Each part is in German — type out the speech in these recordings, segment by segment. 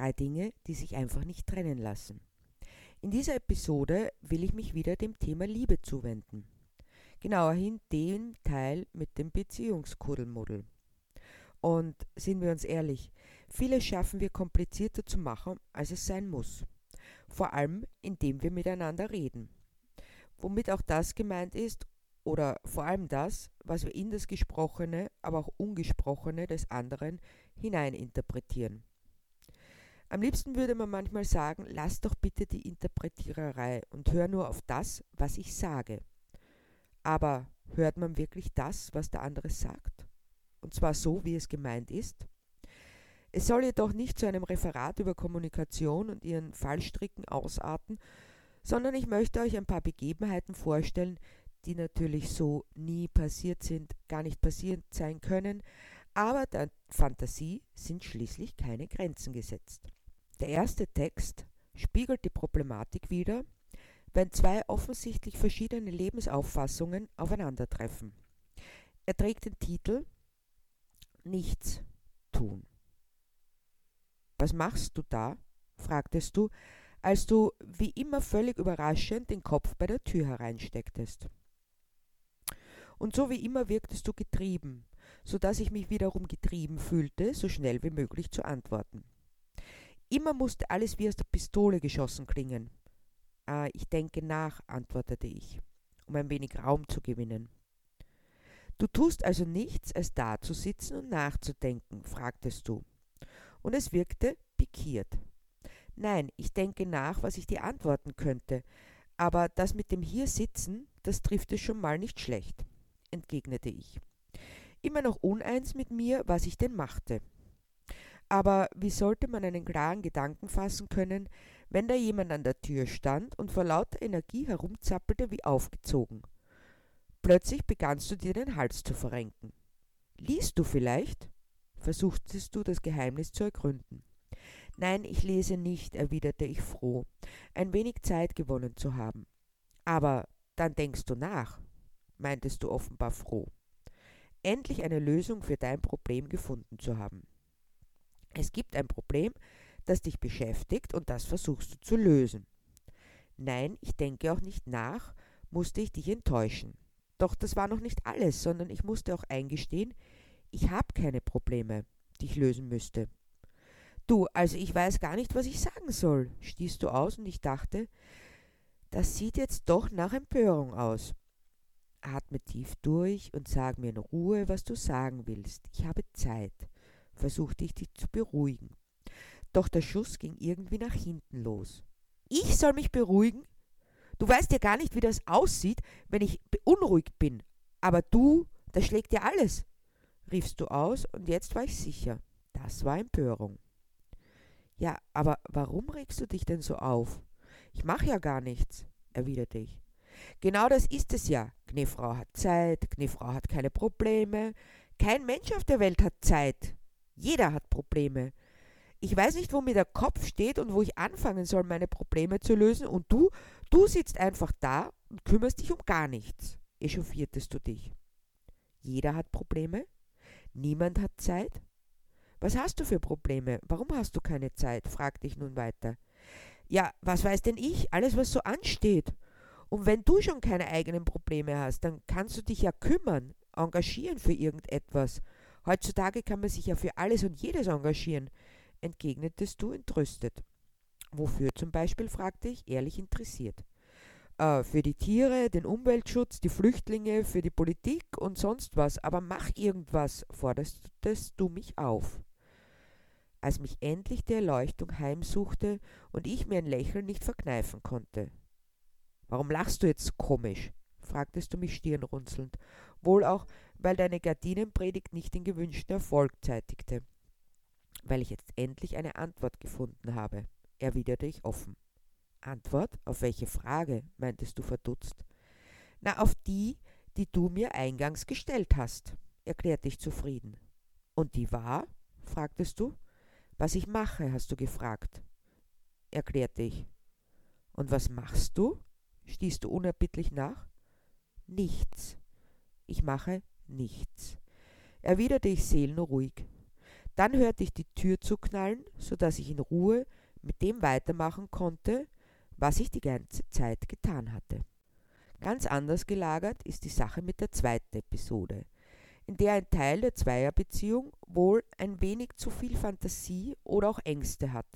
Drei Dinge, die sich einfach nicht trennen lassen. In dieser Episode will ich mich wieder dem Thema Liebe zuwenden. Genauerhin dem Teil mit dem Beziehungskuddelmuddel. Und sind wir uns ehrlich, vieles schaffen wir komplizierter zu machen, als es sein muss. Vor allem, indem wir miteinander reden. Womit auch das gemeint ist, oder vor allem das, was wir in das Gesprochene, aber auch Ungesprochene des anderen hineininterpretieren. Am liebsten würde man manchmal sagen, lass doch bitte die Interpretiererei und hör nur auf das, was ich sage. Aber hört man wirklich das, was der andere sagt? Und zwar so, wie es gemeint ist? Es soll jedoch nicht zu einem Referat über Kommunikation und ihren Fallstricken ausarten, sondern ich möchte euch ein paar Begebenheiten vorstellen, die natürlich so nie passiert sind, gar nicht passiert sein können, aber der Fantasie sind schließlich keine Grenzen gesetzt. Der erste Text spiegelt die Problematik wider, wenn zwei offensichtlich verschiedene Lebensauffassungen aufeinandertreffen. Er trägt den Titel Nichts tun. Was machst du da? fragtest du, als du wie immer völlig überraschend den Kopf bei der Tür hereinstecktest. Und so wie immer wirktest du getrieben, so dass ich mich wiederum getrieben fühlte, so schnell wie möglich zu antworten. Immer musste alles wie aus der Pistole geschossen klingen. Ah, ich denke nach, antwortete ich, um ein wenig Raum zu gewinnen. Du tust also nichts, als dazusitzen und nachzudenken, fragtest du. Und es wirkte pikiert. Nein, ich denke nach, was ich dir antworten könnte, aber das mit dem hier sitzen, das trifft es schon mal nicht schlecht, entgegnete ich. Immer noch uneins mit mir, was ich denn machte. Aber wie sollte man einen klaren Gedanken fassen können, wenn da jemand an der Tür stand und vor lauter Energie herumzappelte wie aufgezogen? Plötzlich begannst du dir den Hals zu verrenken. Liest du vielleicht? Versuchtest du das Geheimnis zu ergründen. Nein, ich lese nicht, erwiderte ich froh, ein wenig Zeit gewonnen zu haben. Aber dann denkst du nach, meintest du offenbar froh, endlich eine Lösung für dein Problem gefunden zu haben. Es gibt ein Problem, das dich beschäftigt und das versuchst du zu lösen. Nein, ich denke auch nicht nach, musste ich dich enttäuschen. Doch das war noch nicht alles, sondern ich musste auch eingestehen, ich habe keine Probleme, die ich lösen müsste. Du, also ich weiß gar nicht, was ich sagen soll, stieß du aus und ich dachte, das sieht jetzt doch nach Empörung aus. Atme tief durch und sag mir in Ruhe, was du sagen willst. Ich habe Zeit versuchte ich dich zu beruhigen. Doch der Schuss ging irgendwie nach hinten los. Ich soll mich beruhigen? Du weißt ja gar nicht, wie das aussieht, wenn ich beunruhigt bin. Aber du, das schlägt ja alles, riefst du aus, und jetzt war ich sicher. Das war Empörung. Ja, aber warum regst du dich denn so auf? Ich mache ja gar nichts, erwiderte ich. Genau das ist es ja. Kniffrau hat Zeit, Kniffrau hat keine Probleme. Kein Mensch auf der Welt hat Zeit. Jeder hat Probleme. Ich weiß nicht, wo mir der Kopf steht und wo ich anfangen soll, meine Probleme zu lösen, und du, du sitzt einfach da und kümmerst dich um gar nichts, echauffiertest du dich. Jeder hat Probleme? Niemand hat Zeit? Was hast du für Probleme? Warum hast du keine Zeit? fragte ich nun weiter. Ja, was weiß denn ich? Alles, was so ansteht. Und wenn du schon keine eigenen Probleme hast, dann kannst du dich ja kümmern, engagieren für irgendetwas. Heutzutage kann man sich ja für alles und jedes engagieren, entgegnetest du entrüstet. Wofür zum Beispiel? fragte ich, ehrlich interessiert. Äh, für die Tiere, den Umweltschutz, die Flüchtlinge, für die Politik und sonst was, aber mach irgendwas, fordertest du mich auf. Als mich endlich die Erleuchtung heimsuchte und ich mir ein Lächeln nicht verkneifen konnte. Warum lachst du jetzt komisch? fragtest du mich stirnrunzelnd, wohl auch, weil deine Gardinenpredigt nicht den gewünschten Erfolg zeitigte. Weil ich jetzt endlich eine Antwort gefunden habe, erwiderte ich offen. Antwort? Auf welche Frage? meintest du verdutzt. Na, auf die, die du mir eingangs gestellt hast, erklärte ich zufrieden. Und die war? fragtest du. Was ich mache, hast du gefragt, erklärte ich. Und was machst du? stieß du unerbittlich nach. Nichts. Ich mache nichts, erwiderte ich seelenruhig. Dann hörte ich die Tür zuknallen, so dass ich in Ruhe mit dem weitermachen konnte, was ich die ganze Zeit getan hatte. Ganz anders gelagert ist die Sache mit der zweiten Episode, in der ein Teil der Zweierbeziehung wohl ein wenig zu viel Fantasie oder auch Ängste hat.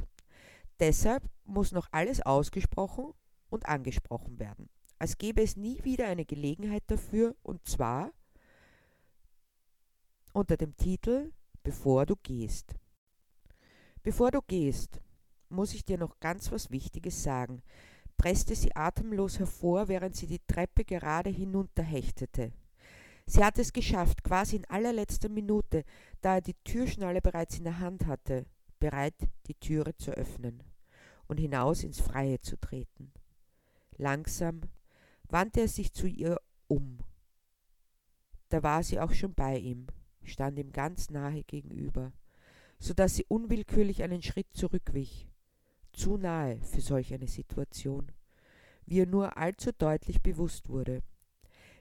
Deshalb muss noch alles ausgesprochen und angesprochen werden, als gäbe es nie wieder eine Gelegenheit dafür, und zwar unter dem Titel Bevor du gehst. Bevor du gehst, muss ich dir noch ganz was Wichtiges sagen, presste sie atemlos hervor, während sie die Treppe gerade hinunterhechtete. Sie hatte es geschafft, quasi in allerletzter Minute, da er die Türschnalle bereits in der Hand hatte, bereit, die Türe zu öffnen und hinaus ins Freie zu treten. Langsam wandte er sich zu ihr um. Da war sie auch schon bei ihm, stand ihm ganz nahe gegenüber, so dass sie unwillkürlich einen Schritt zurückwich zu nahe für solch eine Situation, wie ihr nur allzu deutlich bewusst wurde.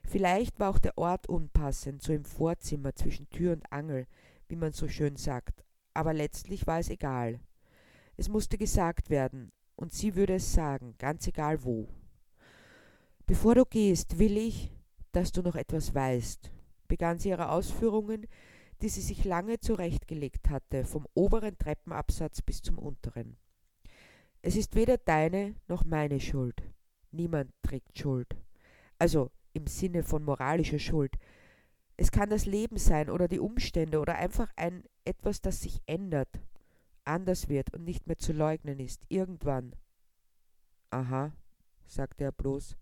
Vielleicht war auch der Ort unpassend, so im Vorzimmer zwischen Tür und Angel, wie man so schön sagt, aber letztlich war es egal. Es musste gesagt werden, und sie würde es sagen, ganz egal wo. Bevor du gehst, will ich, dass du noch etwas weißt, begann sie ihre Ausführungen, die sie sich lange zurechtgelegt hatte, vom oberen Treppenabsatz bis zum unteren. Es ist weder deine noch meine Schuld. Niemand trägt Schuld. Also im Sinne von moralischer Schuld. Es kann das Leben sein oder die Umstände oder einfach ein etwas, das sich ändert, anders wird und nicht mehr zu leugnen ist, irgendwann. Aha, sagte er bloß,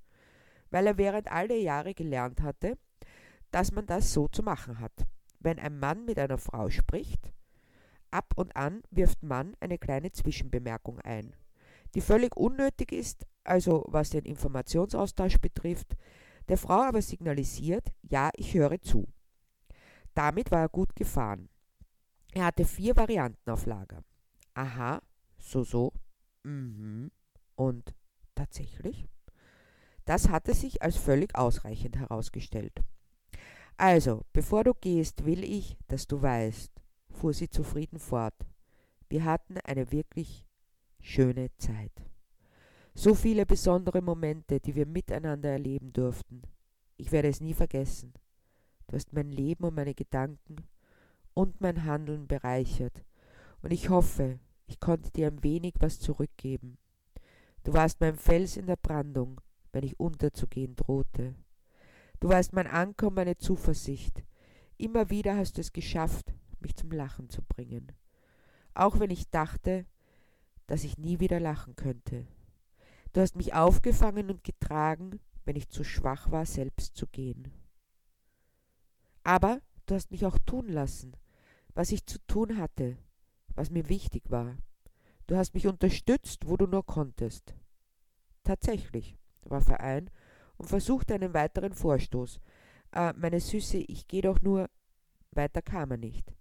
weil er während all der Jahre gelernt hatte, dass man das so zu machen hat. Wenn ein Mann mit einer Frau spricht, ab und an wirft Mann eine kleine Zwischenbemerkung ein die völlig unnötig ist, also was den Informationsaustausch betrifft, der Frau aber signalisiert, ja, ich höre zu. Damit war er gut gefahren. Er hatte vier Varianten auf Lager. Aha, so, so, mhm, und tatsächlich? Das hatte sich als völlig ausreichend herausgestellt. Also, bevor du gehst, will ich, dass du weißt, fuhr sie zufrieden fort. Wir hatten eine wirklich schöne Zeit. So viele besondere Momente, die wir miteinander erleben durften. Ich werde es nie vergessen. Du hast mein Leben und meine Gedanken und mein Handeln bereichert, und ich hoffe, ich konnte dir ein wenig was zurückgeben. Du warst mein Fels in der Brandung, wenn ich unterzugehen drohte. Du warst mein Anker und meine Zuversicht. Immer wieder hast du es geschafft, mich zum Lachen zu bringen. Auch wenn ich dachte, dass ich nie wieder lachen könnte. Du hast mich aufgefangen und getragen, wenn ich zu schwach war, selbst zu gehen. Aber du hast mich auch tun lassen, was ich zu tun hatte, was mir wichtig war. Du hast mich unterstützt, wo du nur konntest. Tatsächlich, warf er ein und versuchte einen weiteren Vorstoß. Äh, meine Süße, ich geh doch nur. Weiter kam er nicht.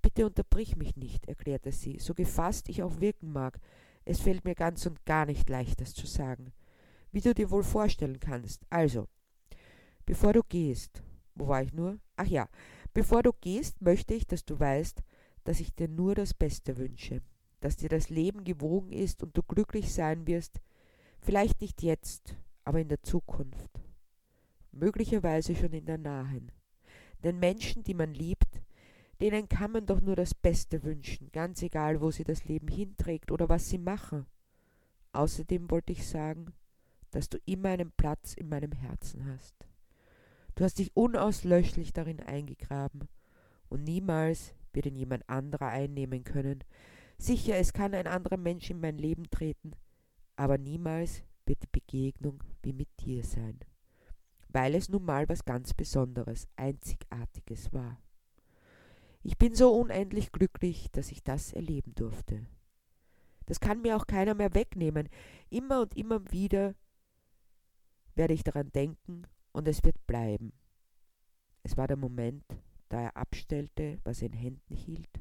Bitte unterbrich mich nicht, erklärte sie, so gefasst ich auch wirken mag. Es fällt mir ganz und gar nicht leicht, das zu sagen. Wie du dir wohl vorstellen kannst. Also, bevor du gehst, wo war ich nur? Ach ja, bevor du gehst, möchte ich, dass du weißt, dass ich dir nur das Beste wünsche, dass dir das Leben gewogen ist und du glücklich sein wirst, vielleicht nicht jetzt, aber in der Zukunft, möglicherweise schon in der nahen. Denn Menschen, die man liebt, Denen kann man doch nur das Beste wünschen, ganz egal, wo sie das Leben hinträgt oder was sie machen. Außerdem wollte ich sagen, dass du immer einen Platz in meinem Herzen hast. Du hast dich unauslöschlich darin eingegraben, und niemals wird ihn jemand anderer einnehmen können. Sicher, es kann ein anderer Mensch in mein Leben treten, aber niemals wird die Begegnung wie mit dir sein, weil es nun mal was ganz Besonderes, Einzigartiges war. Ich bin so unendlich glücklich, dass ich das erleben durfte. Das kann mir auch keiner mehr wegnehmen. Immer und immer wieder werde ich daran denken und es wird bleiben. Es war der Moment, da er abstellte, was er in Händen hielt,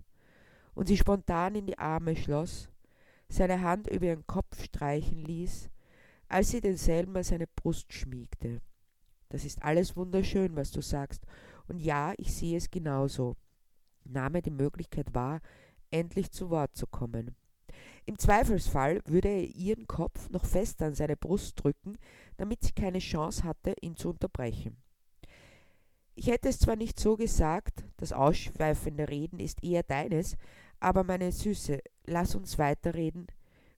und sie spontan in die Arme schloss, seine Hand über ihren Kopf streichen ließ, als sie denselben an seine Brust schmiegte. Das ist alles wunderschön, was du sagst, und ja, ich sehe es genauso. nahm er die Möglichkeit wahr, endlich zu Wort zu kommen. Im Zweifelsfall würde er ihren Kopf noch fester an seine Brust drücken, damit sie keine Chance hatte, ihn zu unterbrechen. Ich hätte es zwar nicht so gesagt, das ausschweifende Reden ist eher deines, aber meine Süße, lass uns weiterreden,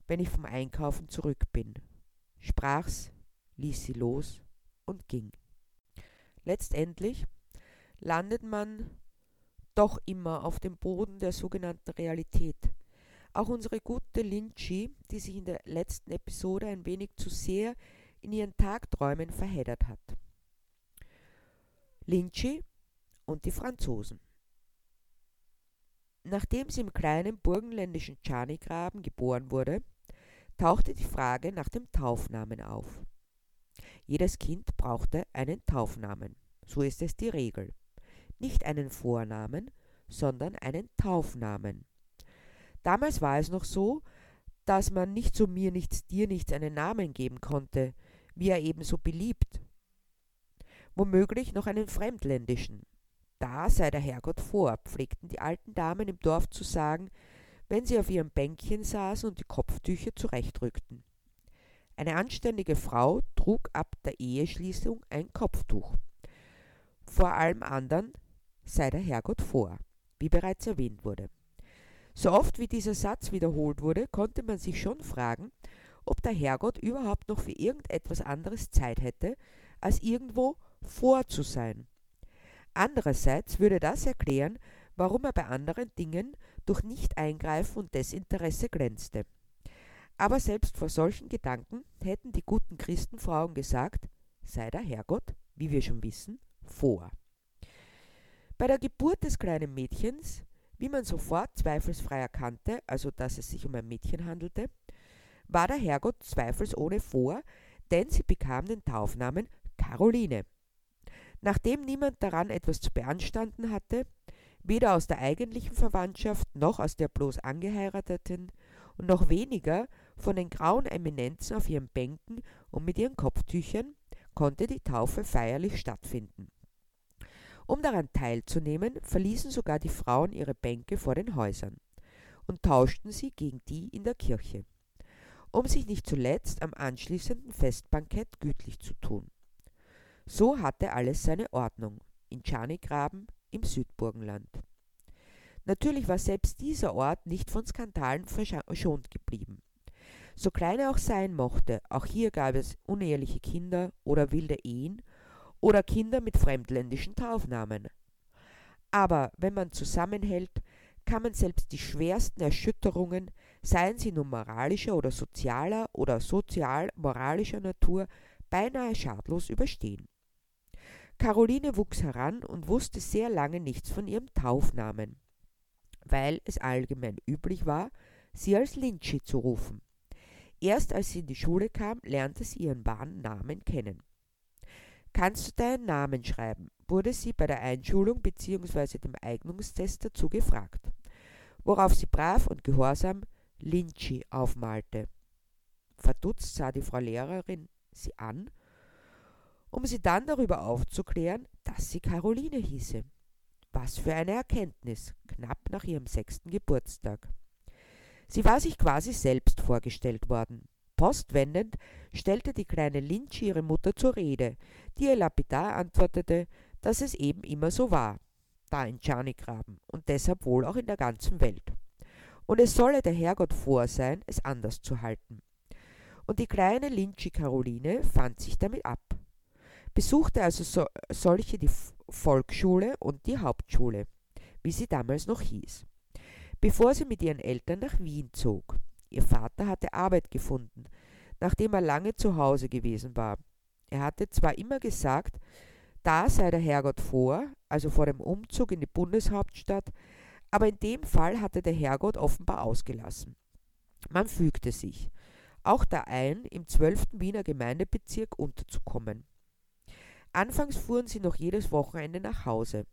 wenn ich vom Einkaufen zurück bin. Sprach's, ließ sie los und ging. Letztendlich landet man doch immer auf dem Boden der sogenannten Realität. Auch unsere gute Lynchi, die sich in der letzten Episode ein wenig zu sehr in ihren Tagträumen verheddert hat. Lynchi und die Franzosen. Nachdem sie im kleinen burgenländischen Tschanigraben geboren wurde, tauchte die Frage nach dem Taufnamen auf. Jedes Kind brauchte einen Taufnamen, so ist es die Regel. Nicht einen Vornamen, sondern einen Taufnamen. Damals war es noch so, dass man nicht so mir nichts dir nichts einen Namen geben konnte, wie er ebenso beliebt. Womöglich noch einen fremdländischen. Da sei der Herrgott vor, pflegten die alten Damen im Dorf zu sagen, wenn sie auf ihrem Bänkchen saßen und die Kopftücher zurechtrückten. Eine anständige Frau trug ab der Eheschließung ein Kopftuch. Vor allem anderen sei der Herrgott vor, wie bereits erwähnt wurde. So oft wie dieser Satz wiederholt wurde, konnte man sich schon fragen, ob der Herrgott überhaupt noch für irgendetwas anderes Zeit hätte, als irgendwo vor zu sein. Andererseits würde das erklären, warum er bei anderen Dingen durch Nicht-Eingreifen und Desinteresse glänzte. Aber selbst vor solchen Gedanken hätten die guten Christenfrauen gesagt, sei der Herrgott, wie wir schon wissen, vor. Bei der Geburt des kleinen Mädchens wie man sofort zweifelsfrei erkannte, also dass es sich um ein Mädchen handelte, war der Herrgott zweifelsohne vor, denn sie bekam den Taufnamen Caroline. Nachdem niemand daran etwas zu beanstanden hatte, weder aus der eigentlichen Verwandtschaft noch aus der bloß angeheirateten und noch weniger von den grauen Eminenzen auf ihren Bänken und mit ihren Kopftüchern, konnte die Taufe feierlich stattfinden. Um daran teilzunehmen, verließen sogar die Frauen ihre Bänke vor den Häusern und tauschten sie gegen die in der Kirche, um sich nicht zuletzt am anschließenden Festbankett gütlich zu tun. So hatte alles seine Ordnung in Tschanigraben im Südburgenland. Natürlich war selbst dieser Ort nicht von Skandalen verschont geblieben. So klein er auch sein mochte, auch hier gab es uneheliche Kinder oder wilde Ehen oder Kinder mit fremdländischen Taufnamen. Aber wenn man zusammenhält, kann man selbst die schwersten Erschütterungen, seien sie nun moralischer oder sozialer oder sozial-moralischer Natur, beinahe schadlos überstehen. Caroline wuchs heran und wusste sehr lange nichts von ihrem Taufnamen, weil es allgemein üblich war, sie als Lynchi zu rufen. Erst als sie in die Schule kam, lernte sie ihren wahren Namen kennen. Kannst du deinen Namen schreiben? wurde sie bei der Einschulung bzw. dem Eignungstest dazu gefragt, worauf sie brav und gehorsam Lynchi aufmalte. Verdutzt sah die Frau Lehrerin sie an, um sie dann darüber aufzuklären, dass sie Caroline hieße. Was für eine Erkenntnis, knapp nach ihrem sechsten Geburtstag. Sie war sich quasi selbst vorgestellt worden. Postwendend stellte die kleine Lynch ihre Mutter zur Rede, die ihr lapidar antwortete, dass es eben immer so war, da in Tschanigraben und deshalb wohl auch in der ganzen Welt. Und es solle der Herrgott vor sein, es anders zu halten. Und die kleine Lynchi Caroline fand sich damit ab, besuchte also so, solche die Volksschule und die Hauptschule, wie sie damals noch hieß, bevor sie mit ihren Eltern nach Wien zog. Ihr Vater hatte Arbeit gefunden, nachdem er lange zu Hause gewesen war. Er hatte zwar immer gesagt, da sei der Herrgott vor, also vor dem Umzug in die Bundeshauptstadt, aber in dem Fall hatte der Herrgott offenbar ausgelassen. Man fügte sich, auch da ein, im zwölften Wiener Gemeindebezirk unterzukommen. Anfangs fuhren sie noch jedes Wochenende nach Hause,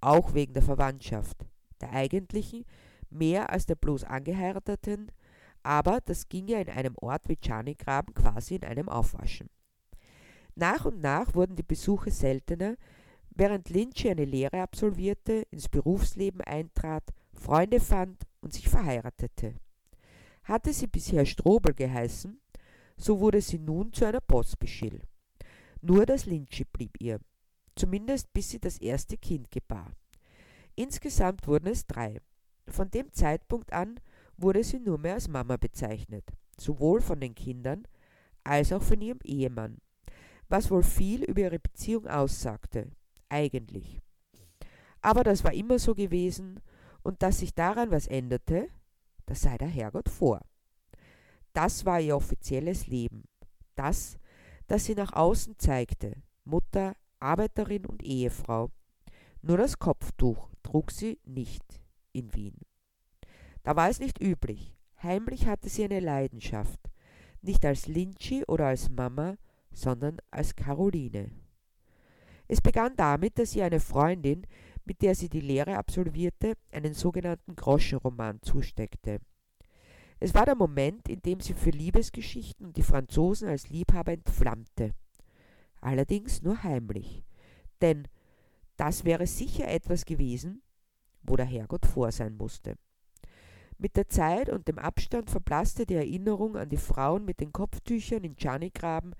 auch wegen der Verwandtschaft, der eigentlichen, mehr als der bloß angeheirateten, aber das ging ja in einem Ort wie Tschanigraben quasi in einem Aufwaschen. Nach und nach wurden die Besuche seltener, während Lynch eine Lehre absolvierte, ins Berufsleben eintrat, Freunde fand und sich verheiratete. Hatte sie bisher Strobel geheißen, so wurde sie nun zu einer Pospechil. Nur das Lynchy blieb ihr, zumindest bis sie das erste Kind gebar. Insgesamt wurden es drei. Von dem Zeitpunkt an wurde sie nur mehr als Mama bezeichnet, sowohl von den Kindern als auch von ihrem Ehemann, was wohl viel über ihre Beziehung aussagte, eigentlich. Aber das war immer so gewesen, und dass sich daran was änderte, das sei der Herrgott vor. Das war ihr offizielles Leben, das, das sie nach außen zeigte, Mutter, Arbeiterin und Ehefrau. Nur das Kopftuch trug sie nicht in Wien. Da war es nicht üblich. Heimlich hatte sie eine Leidenschaft, nicht als Lynchy oder als Mama, sondern als Caroline. Es begann damit, dass sie eine Freundin, mit der sie die Lehre absolvierte, einen sogenannten Groschenroman zusteckte. Es war der Moment, in dem sie für Liebesgeschichten und die Franzosen als Liebhaber entflammte. Allerdings nur heimlich. Denn das wäre sicher etwas gewesen, wo der Herrgott vor sein musste. Mit der Zeit und dem Abstand verblasste die Erinnerung an die Frauen mit den Kopftüchern in Giannigraben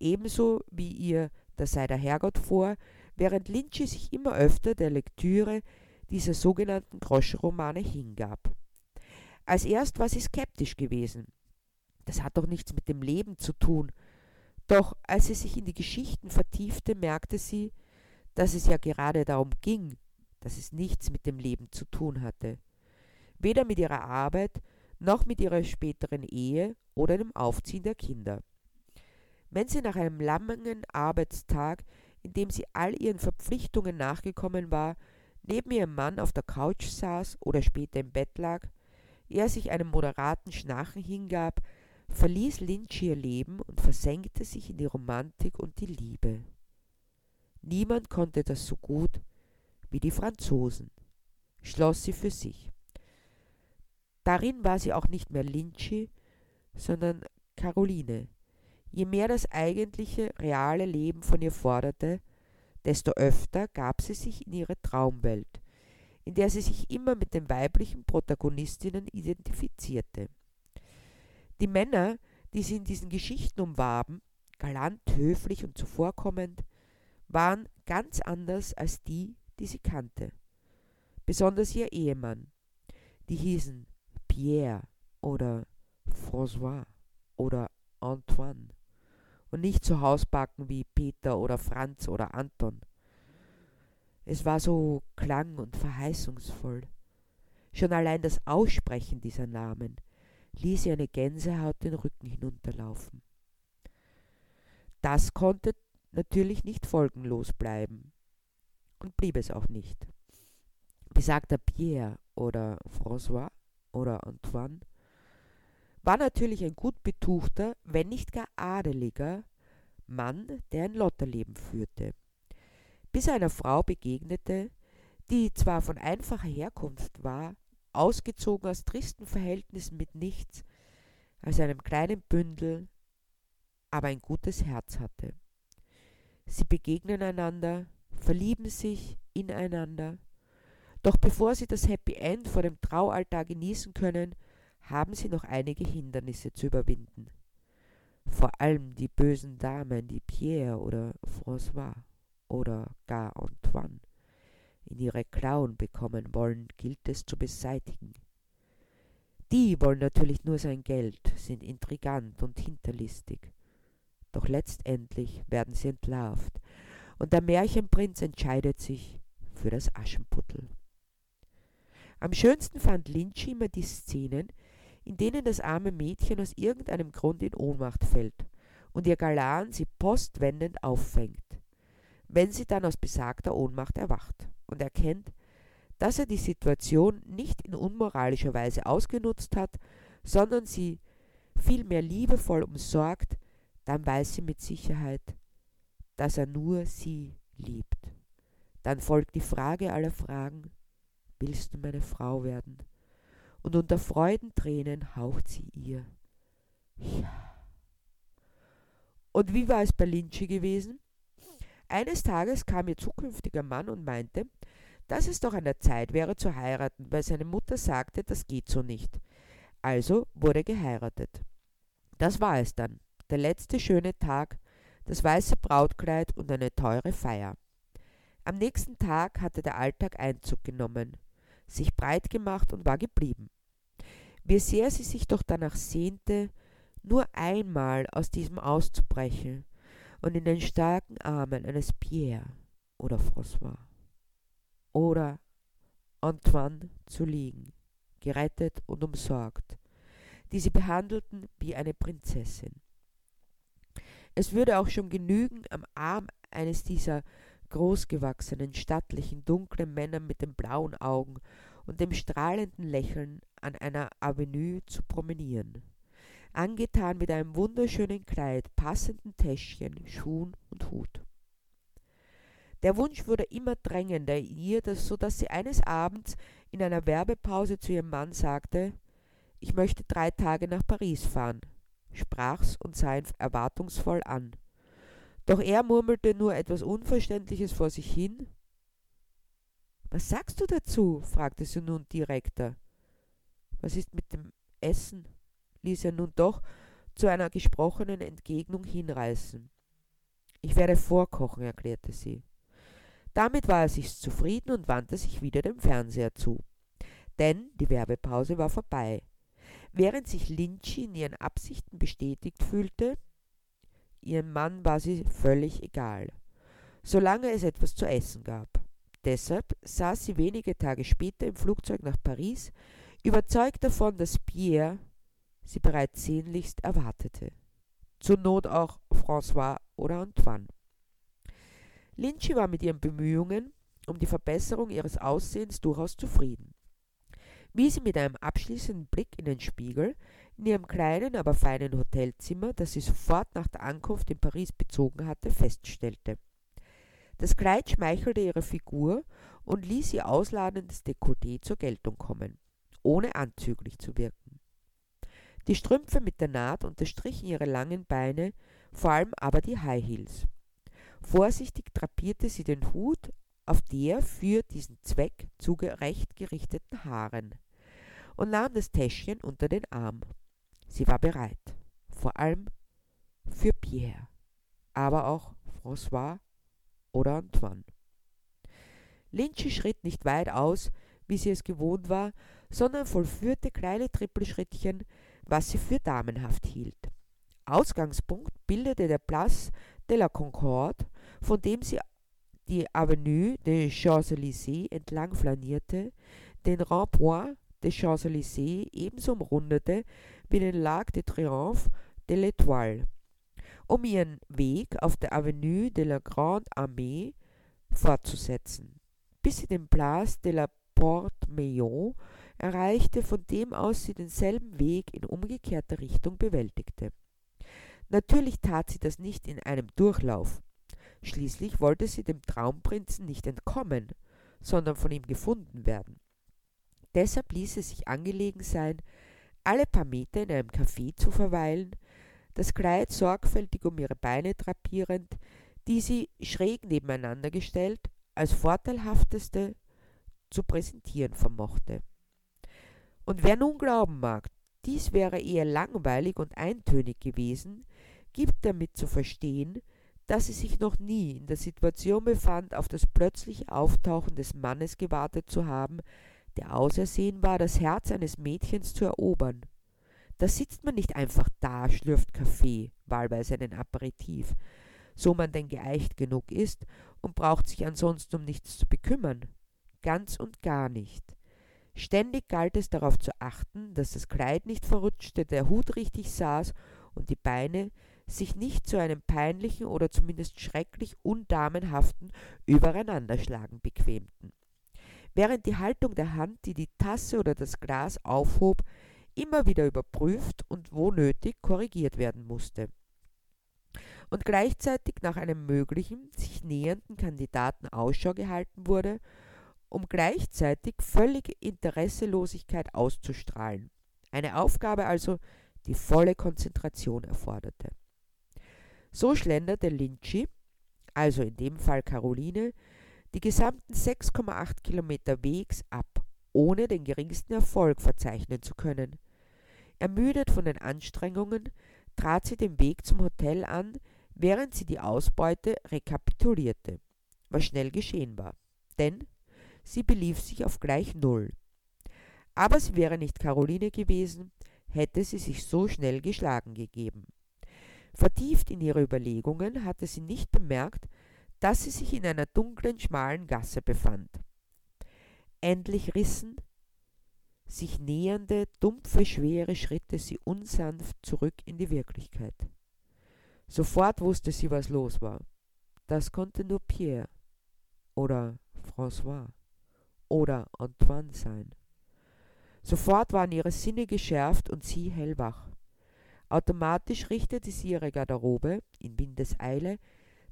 ebenso wie ihr da sei der Herrgott vor, während Lynchy sich immer öfter der Lektüre dieser sogenannten Groschenromane hingab. Als erst war sie skeptisch gewesen. Das hat doch nichts mit dem Leben zu tun. Doch als sie sich in die Geschichten vertiefte, merkte sie, dass es ja gerade darum ging, dass es nichts mit dem Leben zu tun hatte. Weder mit ihrer Arbeit noch mit ihrer späteren Ehe oder dem Aufziehen der Kinder. Wenn sie nach einem langen Arbeitstag, in dem sie all ihren Verpflichtungen nachgekommen war, neben ihrem Mann auf der Couch saß oder später im Bett lag, er sich einem moderaten Schnarchen hingab, verließ Lynch ihr Leben und versenkte sich in die Romantik und die Liebe. Niemand konnte das so gut wie die Franzosen, schloss sie für sich. Darin war sie auch nicht mehr Lynchy, sondern Caroline, Je mehr das eigentliche, reale Leben von ihr forderte, desto öfter gab sie sich in ihre Traumwelt, in der sie sich immer mit den weiblichen Protagonistinnen identifizierte. Die Männer, die sie in diesen Geschichten umwarben, galant, höflich und zuvorkommend, waren ganz anders als die, die sie kannte. Besonders ihr Ehemann. Die hießen Pierre oder François oder Antoine und nicht zu Hausbacken wie Peter oder Franz oder Anton. Es war so klang- und verheißungsvoll. Schon allein das Aussprechen dieser Namen ließ ihr eine Gänsehaut den Rücken hinunterlaufen. Das konnte natürlich nicht folgenlos bleiben und blieb es auch nicht. Besagter Pierre oder François oder Antoine war natürlich ein gut betuchter, wenn nicht gar adeliger Mann, der ein Lotterleben führte. Bis er einer Frau begegnete, die zwar von einfacher Herkunft war, ausgezogen aus tristen Verhältnissen mit nichts, als einem kleinen Bündel, aber ein gutes Herz hatte. Sie begegnen einander, verlieben sich ineinander, doch bevor sie das Happy End vor dem Traualtar genießen können, haben sie noch einige Hindernisse zu überwinden. Vor allem die bösen Damen, die Pierre oder François oder gar Antoine in ihre Klauen bekommen wollen, gilt es zu beseitigen. Die wollen natürlich nur sein Geld, sind intrigant und hinterlistig. Doch letztendlich werden sie entlarvt, und der Märchenprinz entscheidet sich für das Aschenputtel. Am schönsten fand Lynch immer die Szenen, in denen das arme Mädchen aus irgendeinem Grund in Ohnmacht fällt und ihr Galan sie postwendend auffängt, wenn sie dann aus besagter Ohnmacht erwacht und erkennt, dass er die Situation nicht in unmoralischer Weise ausgenutzt hat, sondern sie vielmehr liebevoll umsorgt, dann weiß sie mit Sicherheit, dass er nur sie liebt. Dann folgt die Frage aller Fragen, willst du meine Frau werden? und unter Freudentränen haucht sie ihr. Ja. Und wie war es bei Lynchy gewesen? Eines Tages kam ihr zukünftiger Mann und meinte, dass es doch an der Zeit wäre zu heiraten, weil seine Mutter sagte, das geht so nicht. Also wurde geheiratet. Das war es dann, der letzte schöne Tag, das weiße Brautkleid und eine teure Feier. Am nächsten Tag hatte der Alltag Einzug genommen, sich breit gemacht und war geblieben. Wie sehr sie sich doch danach sehnte, nur einmal aus diesem auszubrechen und in den starken Armen eines Pierre oder François. Oder Antoine zu liegen, gerettet und umsorgt, die sie behandelten wie eine Prinzessin. Es würde auch schon genügen, am Arm eines dieser großgewachsenen, stattlichen, dunklen Männer mit den blauen Augen und dem strahlenden Lächeln an einer Avenue zu promenieren, angetan mit einem wunderschönen Kleid, passenden Täschchen, Schuhen und Hut. Der Wunsch wurde immer drängender in ihr, so dass sie eines Abends in einer Werbepause zu ihrem Mann sagte, ich möchte drei Tage nach Paris fahren, sprach's und sah ihn erwartungsvoll an. Doch er murmelte nur etwas Unverständliches vor sich hin. Was sagst du dazu? fragte sie nun direkter. Was ist mit dem Essen? Ließ er nun doch zu einer gesprochenen Entgegnung hinreißen. Ich werde vorkochen, erklärte sie. Damit war er sich zufrieden und wandte sich wieder dem Fernseher zu. Denn die Werbepause war vorbei. Während sich Lynchi in ihren Absichten bestätigt fühlte, Ihrem Mann war sie völlig egal, solange es etwas zu essen gab. Deshalb saß sie wenige Tage später im Flugzeug nach Paris, überzeugt davon, dass Pierre sie bereits sehnlichst erwartete. Zur Not auch François oder Antoine. Lynch war mit ihren Bemühungen um die Verbesserung ihres Aussehens durchaus zufrieden. Wie sie mit einem abschließenden Blick in den Spiegel in ihrem kleinen, aber feinen Hotelzimmer, das sie sofort nach der Ankunft in Paris bezogen hatte, feststellte. Das Kleid schmeichelte ihre Figur und ließ ihr ausladendes Dekolleté zur Geltung kommen, ohne anzüglich zu wirken. Die Strümpfe mit der Naht unterstrichen ihre langen Beine, vor allem aber die High Heels. Vorsichtig drapierte sie den Hut auf der für diesen Zweck zugerecht gerichteten Haaren und nahm das Täschchen unter den Arm. Sie war bereit, vor allem für Pierre, aber auch François oder Antoine. Lynch schritt nicht weit aus, wie sie es gewohnt war, sondern vollführte kleine Trippelschrittchen, was sie für damenhaft hielt. Ausgangspunkt bildete der Place de la Concorde, von dem sie die Avenue des Champs-Élysées entlang flanierte, den Rond-Point des Champs-Élysées ebenso umrundete wie den Lac de Triomphe de l'Étoile, um ihren Weg auf der Avenue de la Grande Armée fortzusetzen, bis sie den Place de la Porte Meillon erreichte, von dem aus sie denselben Weg in umgekehrter Richtung bewältigte. Natürlich tat sie das nicht in einem Durchlauf. Schließlich wollte sie dem Traumprinzen nicht entkommen, sondern von ihm gefunden werden. Deshalb ließ es sich angelegen sein, alle paar Meter in einem Café zu verweilen, das Kleid sorgfältig um ihre Beine drapierend, die sie schräg nebeneinander gestellt als vorteilhafteste zu präsentieren vermochte. Und wer nun glauben mag, dies wäre eher langweilig und eintönig gewesen, gibt damit zu verstehen, dass sie sich noch nie in der Situation befand, auf das plötzliche Auftauchen des Mannes gewartet zu haben, der ausersehen war, das Herz eines Mädchens zu erobern. Da sitzt man nicht einfach da, schlürft Kaffee, wahlweise einen Aperitif, so man denn geeicht genug ist und braucht sich ansonsten um nichts zu bekümmern. Ganz und gar nicht. Ständig galt es darauf zu achten, dass das Kleid nicht verrutschte, der Hut richtig saß und die Beine sich nicht zu einem peinlichen oder zumindest schrecklich undamenhaften Übereinanderschlagen bequemten während die Haltung der Hand, die die Tasse oder das Glas aufhob, immer wieder überprüft und wo nötig korrigiert werden musste. Und gleichzeitig nach einem möglichen, sich nähernden Kandidaten Ausschau gehalten wurde, um gleichzeitig völlige Interesselosigkeit auszustrahlen. Eine Aufgabe also, die volle Konzentration erforderte. So schlenderte Lynchi also in dem Fall Caroline, die gesamten 6,8 Kilometer Wegs ab, ohne den geringsten Erfolg verzeichnen zu können. Ermüdet von den Anstrengungen trat sie den Weg zum Hotel an, während sie die Ausbeute rekapitulierte, was schnell geschehen war. Denn sie belief sich auf gleich Null. Aber sie wäre nicht Caroline gewesen, hätte sie sich so schnell geschlagen gegeben. Vertieft in ihre Überlegungen hatte sie nicht bemerkt, dass sie sich in einer dunklen, schmalen Gasse befand. Endlich rissen sich nähernde, dumpfe, schwere Schritte sie unsanft zurück in die Wirklichkeit. Sofort wusste sie, was los war. Das konnte nur Pierre oder François oder Antoine sein. Sofort waren ihre Sinne geschärft und sie hellwach. Automatisch richtete sie ihre Garderobe in Windeseile,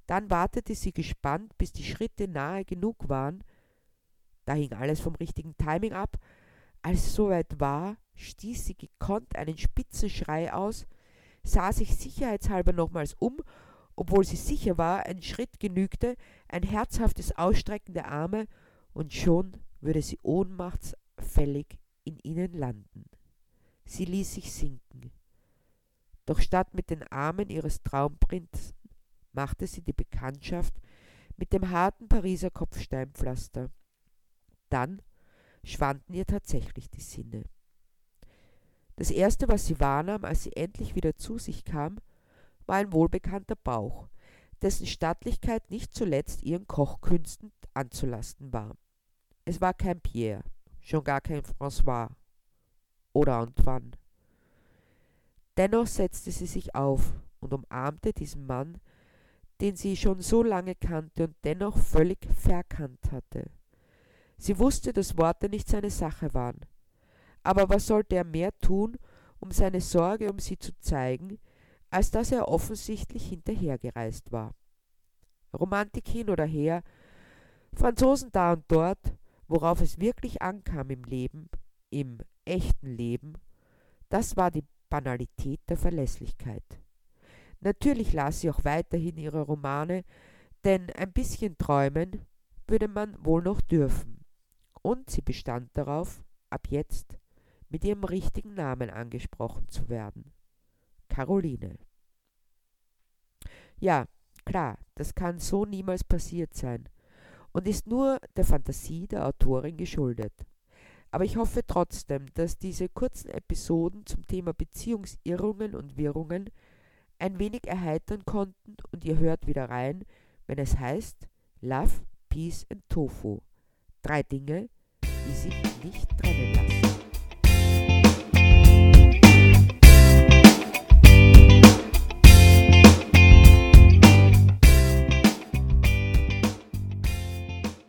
dann wartete sie gespannt, bis die Schritte nahe genug waren. Da hing alles vom richtigen Timing ab. Als es soweit war, stieß sie gekonnt einen spitzen Schrei aus, sah sich sicherheitshalber nochmals um, obwohl sie sicher war, ein Schritt genügte, ein herzhaftes Ausstrecken der Arme, und schon würde sie ohnmachtsfällig in ihnen landen. Sie ließ sich sinken. Doch statt mit den Armen ihres Traumprinzen machte sie die Bekanntschaft mit dem harten Pariser Kopfsteinpflaster. Dann schwanden ihr tatsächlich die Sinne. Das erste, was sie wahrnahm, als sie endlich wieder zu sich kam, war ein wohlbekannter Bauch, dessen Stattlichkeit nicht zuletzt ihren Kochkünsten anzulasten war. Es war kein Pierre, schon gar kein François oder Antoine. Dennoch setzte sie sich auf und umarmte diesen Mann, den sie schon so lange kannte und dennoch völlig verkannt hatte. Sie wusste, dass Worte nicht seine Sache waren. Aber was sollte er mehr tun, um seine Sorge um sie zu zeigen, als dass er offensichtlich hinterhergereist war? Romantik hin oder her, Franzosen da und dort, worauf es wirklich ankam im Leben, im echten Leben, das war die Banalität der Verlässlichkeit. Natürlich las sie auch weiterhin ihre Romane, denn ein bisschen träumen würde man wohl noch dürfen. Und sie bestand darauf, ab jetzt mit ihrem richtigen Namen angesprochen zu werden. Caroline. Ja, klar, das kann so niemals passiert sein und ist nur der Fantasie der Autorin geschuldet. Aber ich hoffe trotzdem, dass diese kurzen Episoden zum Thema Beziehungsirrungen und Wirrungen ein wenig erheitern konnten und ihr hört wieder rein, wenn es heißt Love, Peace and Tofu. Drei Dinge, die sich nicht trennen lassen.